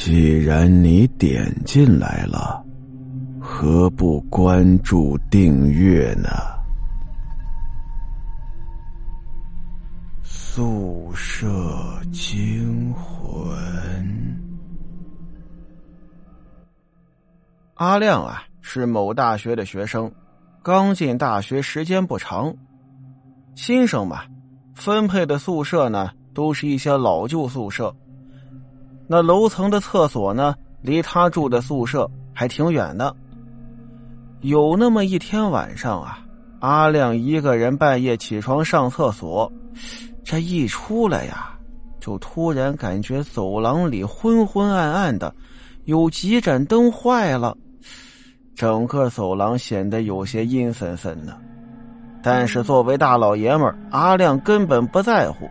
既然你点进来了，何不关注订阅呢？宿舍惊魂。阿亮啊，是某大学的学生，刚进大学时间不长，新生嘛，分配的宿舍呢，都是一些老旧宿舍。那楼层的厕所呢，离他住的宿舍还挺远的。有那么一天晚上啊，阿亮一个人半夜起床上厕所，这一出来呀，就突然感觉走廊里昏昏暗暗的，有几盏灯坏了，整个走廊显得有些阴森森的。但是作为大老爷们阿亮根本不在乎，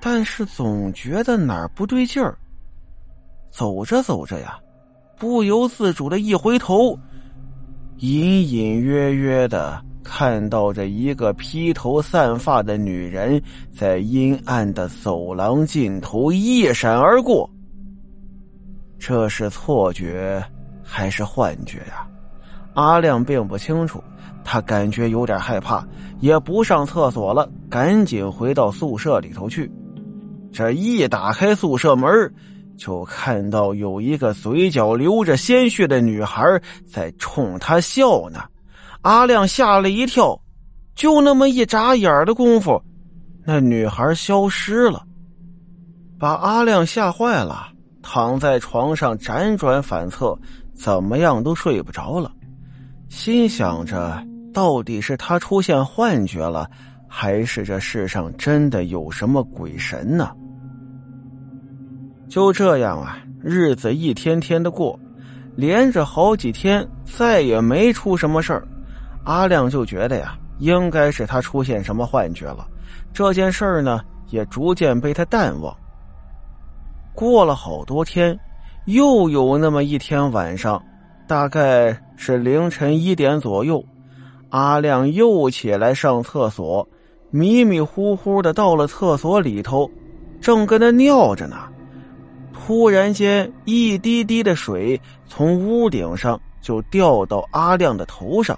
但是总觉得哪儿不对劲儿。走着走着呀，不由自主的一回头，隐隐约约的看到着一个披头散发的女人在阴暗的走廊尽头一闪而过。这是错觉还是幻觉呀？阿亮并不清楚，他感觉有点害怕，也不上厕所了，赶紧回到宿舍里头去。这一打开宿舍门就看到有一个嘴角流着鲜血的女孩在冲他笑呢，阿亮吓了一跳，就那么一眨眼的功夫，那女孩消失了，把阿亮吓坏了，躺在床上辗转反侧，怎么样都睡不着了，心想着到底是他出现幻觉了，还是这世上真的有什么鬼神呢？就这样啊，日子一天天的过，连着好几天，再也没出什么事儿。阿亮就觉得呀，应该是他出现什么幻觉了。这件事儿呢，也逐渐被他淡忘。过了好多天，又有那么一天晚上，大概是凌晨一点左右，阿亮又起来上厕所，迷迷糊糊的到了厕所里头，正跟那尿着呢。突然间，一滴滴的水从屋顶上就掉到阿亮的头上，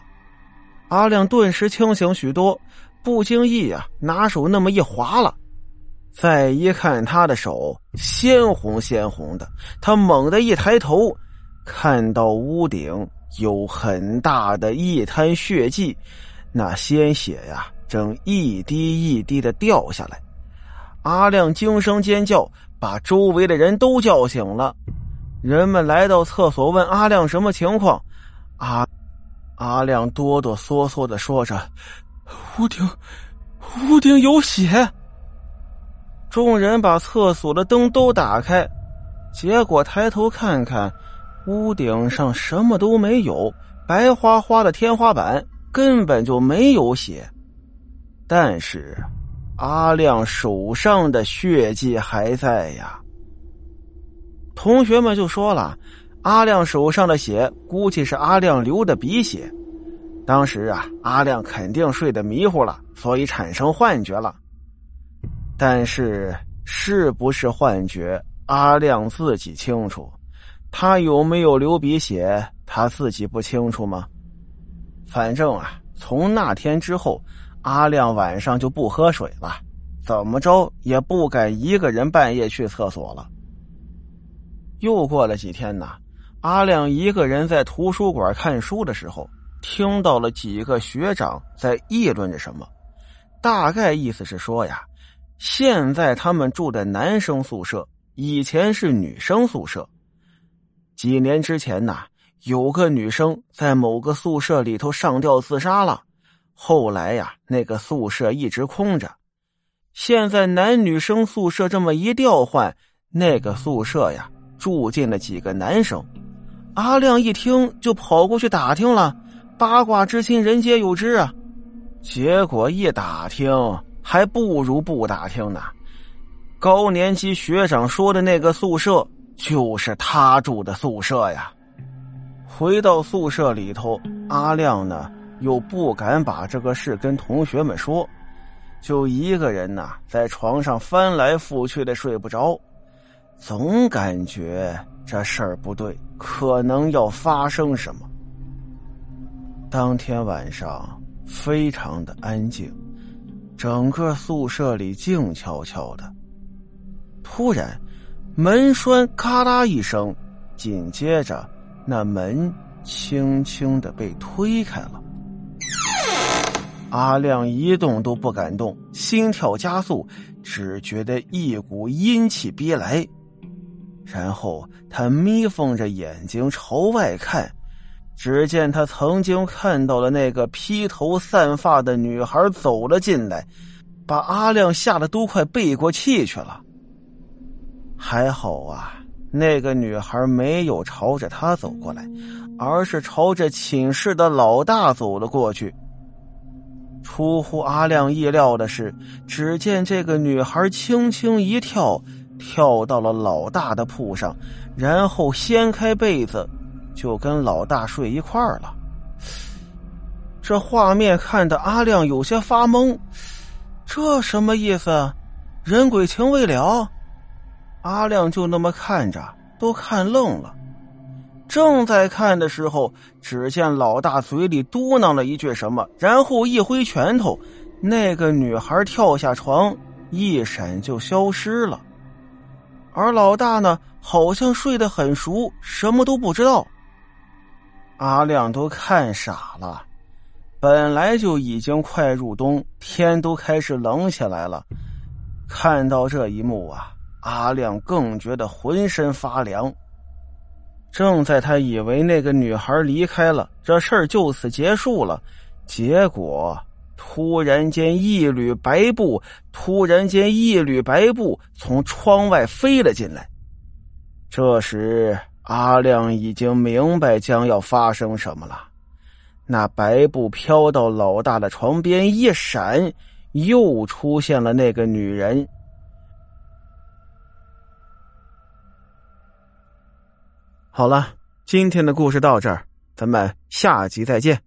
阿亮顿时清醒许多，不经意啊，拿手那么一划了，再一看他的手鲜红鲜红的，他猛地一抬头，看到屋顶有很大的一滩血迹，那鲜血呀正一滴一滴的掉下来，阿亮惊声尖叫。把周围的人都叫醒了，人们来到厕所问阿亮什么情况。阿阿亮哆哆嗦嗦的说着：“屋顶，屋顶有血。”众人把厕所的灯都打开，结果抬头看看，屋顶上什么都没有，白花花的天花板根本就没有血，但是。阿亮手上的血迹还在呀。同学们就说了，阿亮手上的血估计是阿亮流的鼻血。当时啊，阿亮肯定睡得迷糊了，所以产生幻觉了。但是是不是幻觉，阿亮自己清楚。他有没有流鼻血，他自己不清楚吗？反正啊，从那天之后。阿亮晚上就不喝水了，怎么着也不敢一个人半夜去厕所了。又过了几天呢，阿亮一个人在图书馆看书的时候，听到了几个学长在议论着什么，大概意思是说呀，现在他们住的男生宿舍，以前是女生宿舍。几年之前呢，有个女生在某个宿舍里头上吊自杀了。后来呀，那个宿舍一直空着。现在男女生宿舍这么一调换，那个宿舍呀住进了几个男生。阿亮一听就跑过去打听了，八卦之心人皆有之啊。结果一打听，还不如不打听呢。高年级学长说的那个宿舍就是他住的宿舍呀。回到宿舍里头，阿亮呢？又不敢把这个事跟同学们说，就一个人呐，在床上翻来覆去的睡不着。总感觉这事儿不对，可能要发生什么。当天晚上非常的安静，整个宿舍里静悄悄的。突然，门栓咔啦一声，紧接着那门轻轻的被推开了。阿亮一动都不敢动，心跳加速，只觉得一股阴气逼来。然后他眯缝着眼睛朝外看，只见他曾经看到了那个披头散发的女孩走了进来，把阿亮吓得都快背过气去了。还好啊，那个女孩没有朝着他走过来，而是朝着寝室的老大走了过去。出乎阿亮意料的是，只见这个女孩轻轻一跳。跳到了老大的铺上，然后掀开被子，就跟老大睡一块儿了。这画面看得阿亮有些发懵，这什么意思？人鬼情未了？阿亮就那么看着，都看愣了。正在看的时候，只见老大嘴里嘟囔了一句什么，然后一挥拳头，那个女孩跳下床，一闪就消失了。而老大呢，好像睡得很熟，什么都不知道。阿亮都看傻了。本来就已经快入冬，天都开始冷起来了。看到这一幕啊，阿亮更觉得浑身发凉。正在他以为那个女孩离开了，这事儿就此结束了，结果。突然间，一缕白布，突然间，一缕白布从窗外飞了进来。这时，阿亮已经明白将要发生什么了。那白布飘到老大的床边一闪，又出现了那个女人。好了，今天的故事到这儿，咱们下集再见。